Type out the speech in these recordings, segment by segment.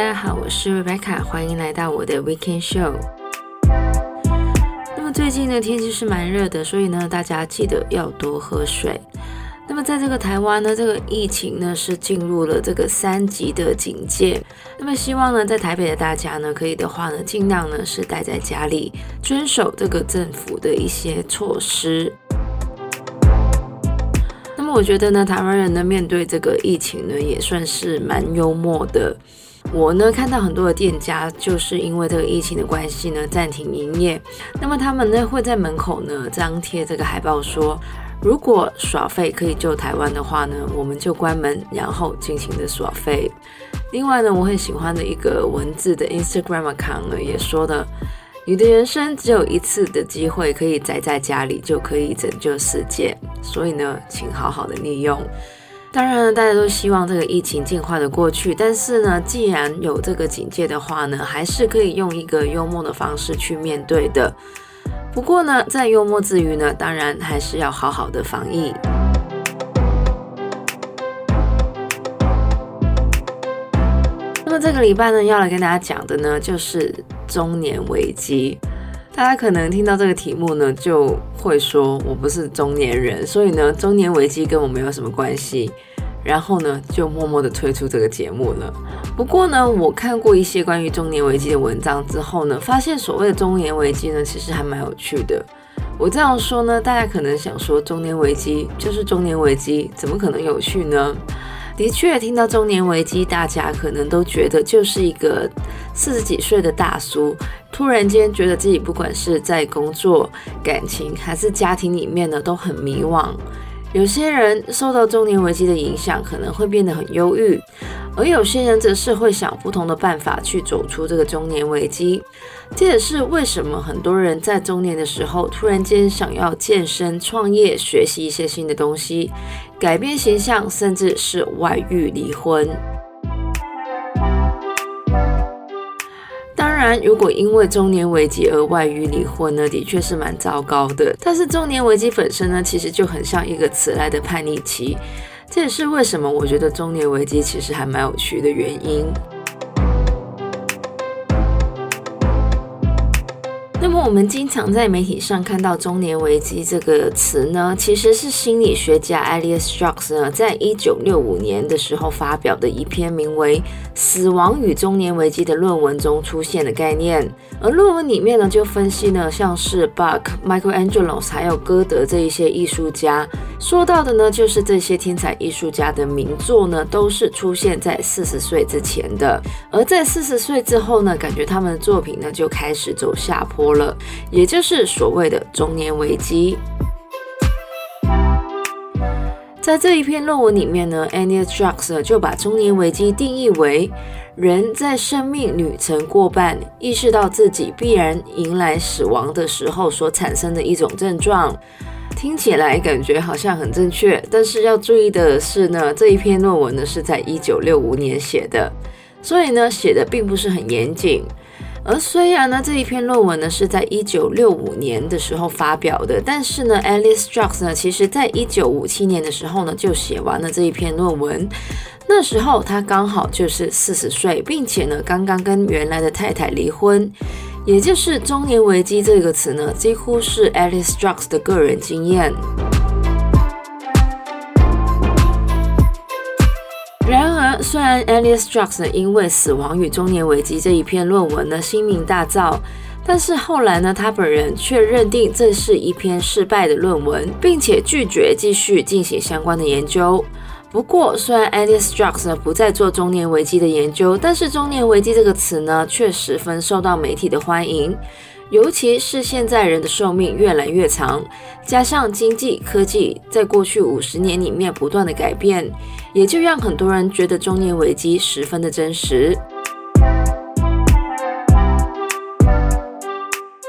大家好，我是 Rebecca，欢迎来到我的 Weekend Show。那么最近呢，天气是蛮热的，所以呢，大家记得要多喝水。那么在这个台湾呢，这个疫情呢是进入了这个三级的警戒。那么希望呢，在台北的大家呢，可以的话呢，尽量呢是待在家里，遵守这个政府的一些措施。那么我觉得呢，台湾人呢面对这个疫情呢，也算是蛮幽默的。我呢看到很多的店家就是因为这个疫情的关系呢暂停营业，那么他们呢会在门口呢张贴这个海报说，如果耍废可以救台湾的话呢，我们就关门，然后尽情的耍废。另外呢，我很喜欢的一个文字的 Instagram account 呢也说的。你的人生只有一次的机会，可以宅在家里就可以拯救世界，所以呢，请好好的利用。当然了，大家都希望这个疫情尽快的过去，但是呢，既然有这个警戒的话呢，还是可以用一个幽默的方式去面对的。不过呢，在幽默之余呢，当然还是要好好的防疫。那么这个礼拜呢，要来跟大家讲的呢，就是中年危机。大家可能听到这个题目呢，就会说我不是中年人，所以呢，中年危机跟我没有什么关系。然后呢，就默默的推出这个节目了。不过呢，我看过一些关于中年危机的文章之后呢，发现所谓的中年危机呢，其实还蛮有趣的。我这样说呢，大家可能想说中年危机就是中年危机，怎么可能有趣呢？的确，听到中年危机，大家可能都觉得就是一个四十几岁的大叔，突然间觉得自己不管是在工作、感情还是家庭里面呢，都很迷惘。有些人受到中年危机的影响，可能会变得很忧郁，而有些人则是会想不同的办法去走出这个中年危机。这也是为什么很多人在中年的时候，突然间想要健身、创业、学习一些新的东西，改变形象，甚至是外遇、离婚。当然，如果因为中年危机而外遇离婚呢，的确是蛮糟糕的。但是中年危机本身呢，其实就很像一个迟来的叛逆期。这也是为什么我觉得中年危机其实还蛮有趣的原因。我们经常在媒体上看到“中年危机”这个词呢，其实是心理学家 Elias Shocks 呢，在一九六五年的时候发表的一篇名为《死亡与中年危机》的论文中出现的概念。而论文里面呢，就分析呢，像是 Bach、Michelangelo 还有歌德这一些艺术家，说到的呢，就是这些天才艺术家的名作呢，都是出现在四十岁之前的，而在四十岁之后呢，感觉他们的作品呢，就开始走下坡了，也就是所谓的中年危机。在这一篇论文里面呢，Elias Shocks 就把中年危机定义为人在生命旅程过半，意识到自己必然迎来死亡的时候所产生的一种症状。听起来感觉好像很正确，但是要注意的是呢，这一篇论文呢是在一九六五年写的，所以呢写的并不是很严谨。而虽然呢，这一篇论文呢是在一九六五年的时候发表的，但是呢，Elias Shocks 呢，其实在一九五七年的时候呢就写完了这一篇论文。那时候他刚好就是四十岁，并且呢刚刚跟原来的太太离婚，也就是中年危机这个词呢，几乎是 Elias Shocks 的个人经验。虽然 Elias Shocks 因为《死亡与中年危机》这一篇论文呢声名大噪，但是后来呢，他本人却认定这是一篇失败的论文，并且拒绝继续进行相关的研究。不过，虽然 Elias Shocks 呢不再做中年危机的研究，但是中年危机这个词呢却十分受到媒体的欢迎。尤其是现在人的寿命越来越长，加上经济科技在过去五十年里面不断的改变，也就让很多人觉得中年危机十分的真实。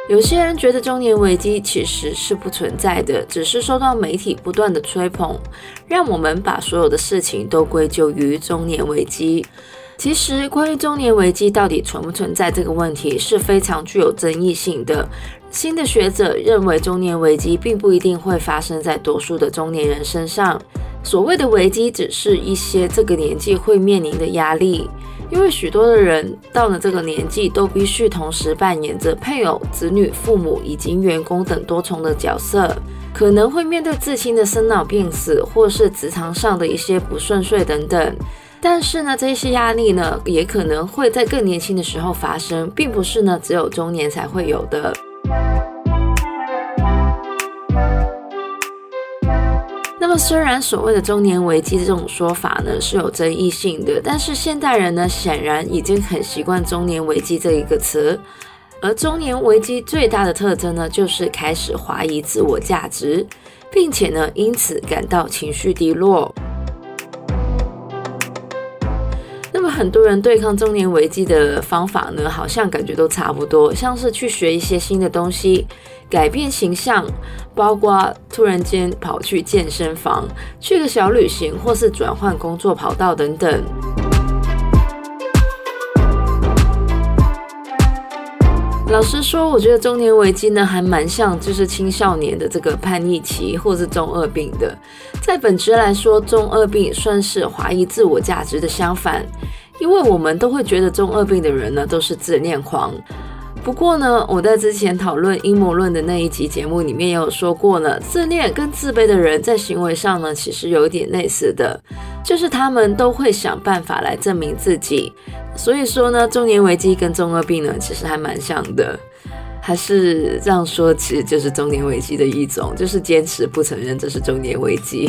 有些人觉得中年危机其实是不存在的，只是受到媒体不断的吹捧，让我们把所有的事情都归咎于中年危机。其实，关于中年危机到底存不存在这个问题是非常具有争议性的。新的学者认为，中年危机并不一定会发生在多数的中年人身上。所谓的危机，只是一些这个年纪会面临的压力。因为许多的人到了这个年纪，都必须同时扮演着配偶、子女、父母以及员工等多重的角色，可能会面对至亲的生老病死，或是职场上的一些不顺遂等等。但是呢，这些压力呢，也可能会在更年轻的时候发生，并不是呢只有中年才会有的。那么，虽然所谓的中年危机这种说法呢是有争议性的，但是现代人呢显然已经很习惯“中年危机”这一个词。而中年危机最大的特征呢，就是开始怀疑自我价值，并且呢因此感到情绪低落。很多人对抗中年危机的方法呢，好像感觉都差不多，像是去学一些新的东西，改变形象，包括突然间跑去健身房，去个小旅行，或是转换工作跑道等等。老实说，我觉得中年危机呢，还蛮像就是青少年的这个叛逆期，或是中二病的。在本质来说，中二病算是怀疑自我价值的相反。因为我们都会觉得中二病的人呢，都是自恋狂。不过呢，我在之前讨论阴谋论的那一集节目里面也有说过呢，自恋跟自卑的人在行为上呢，其实有一点类似的，就是他们都会想办法来证明自己。所以说呢，中年危机跟中二病呢，其实还蛮像的。还是这样说，其实就是中年危机的一种，就是坚持不承认这是中年危机。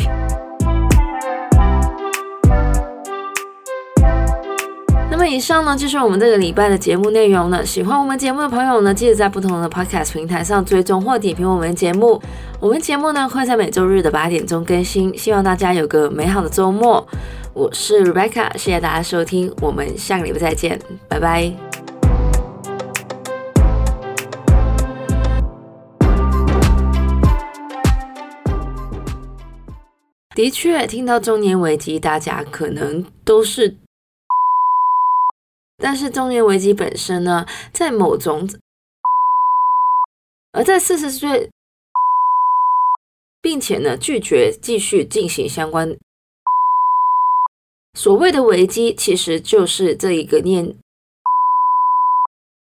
以上呢就是我们这个礼拜的节目内容了。喜欢我们节目的朋友呢，记得在不同的 Podcast 平台上追踪或点评我们节目。我们节目呢会在每周日的八点钟更新，希望大家有个美好的周末。我是 Rebecca，谢谢大家收听，我们下个礼拜再见，拜拜。的确，听到中年危机，大家可能都是。但是中年危机本身呢，在某种，而在四十岁，并且呢拒绝继续进行相关，所谓的危机，其实就是这一个念。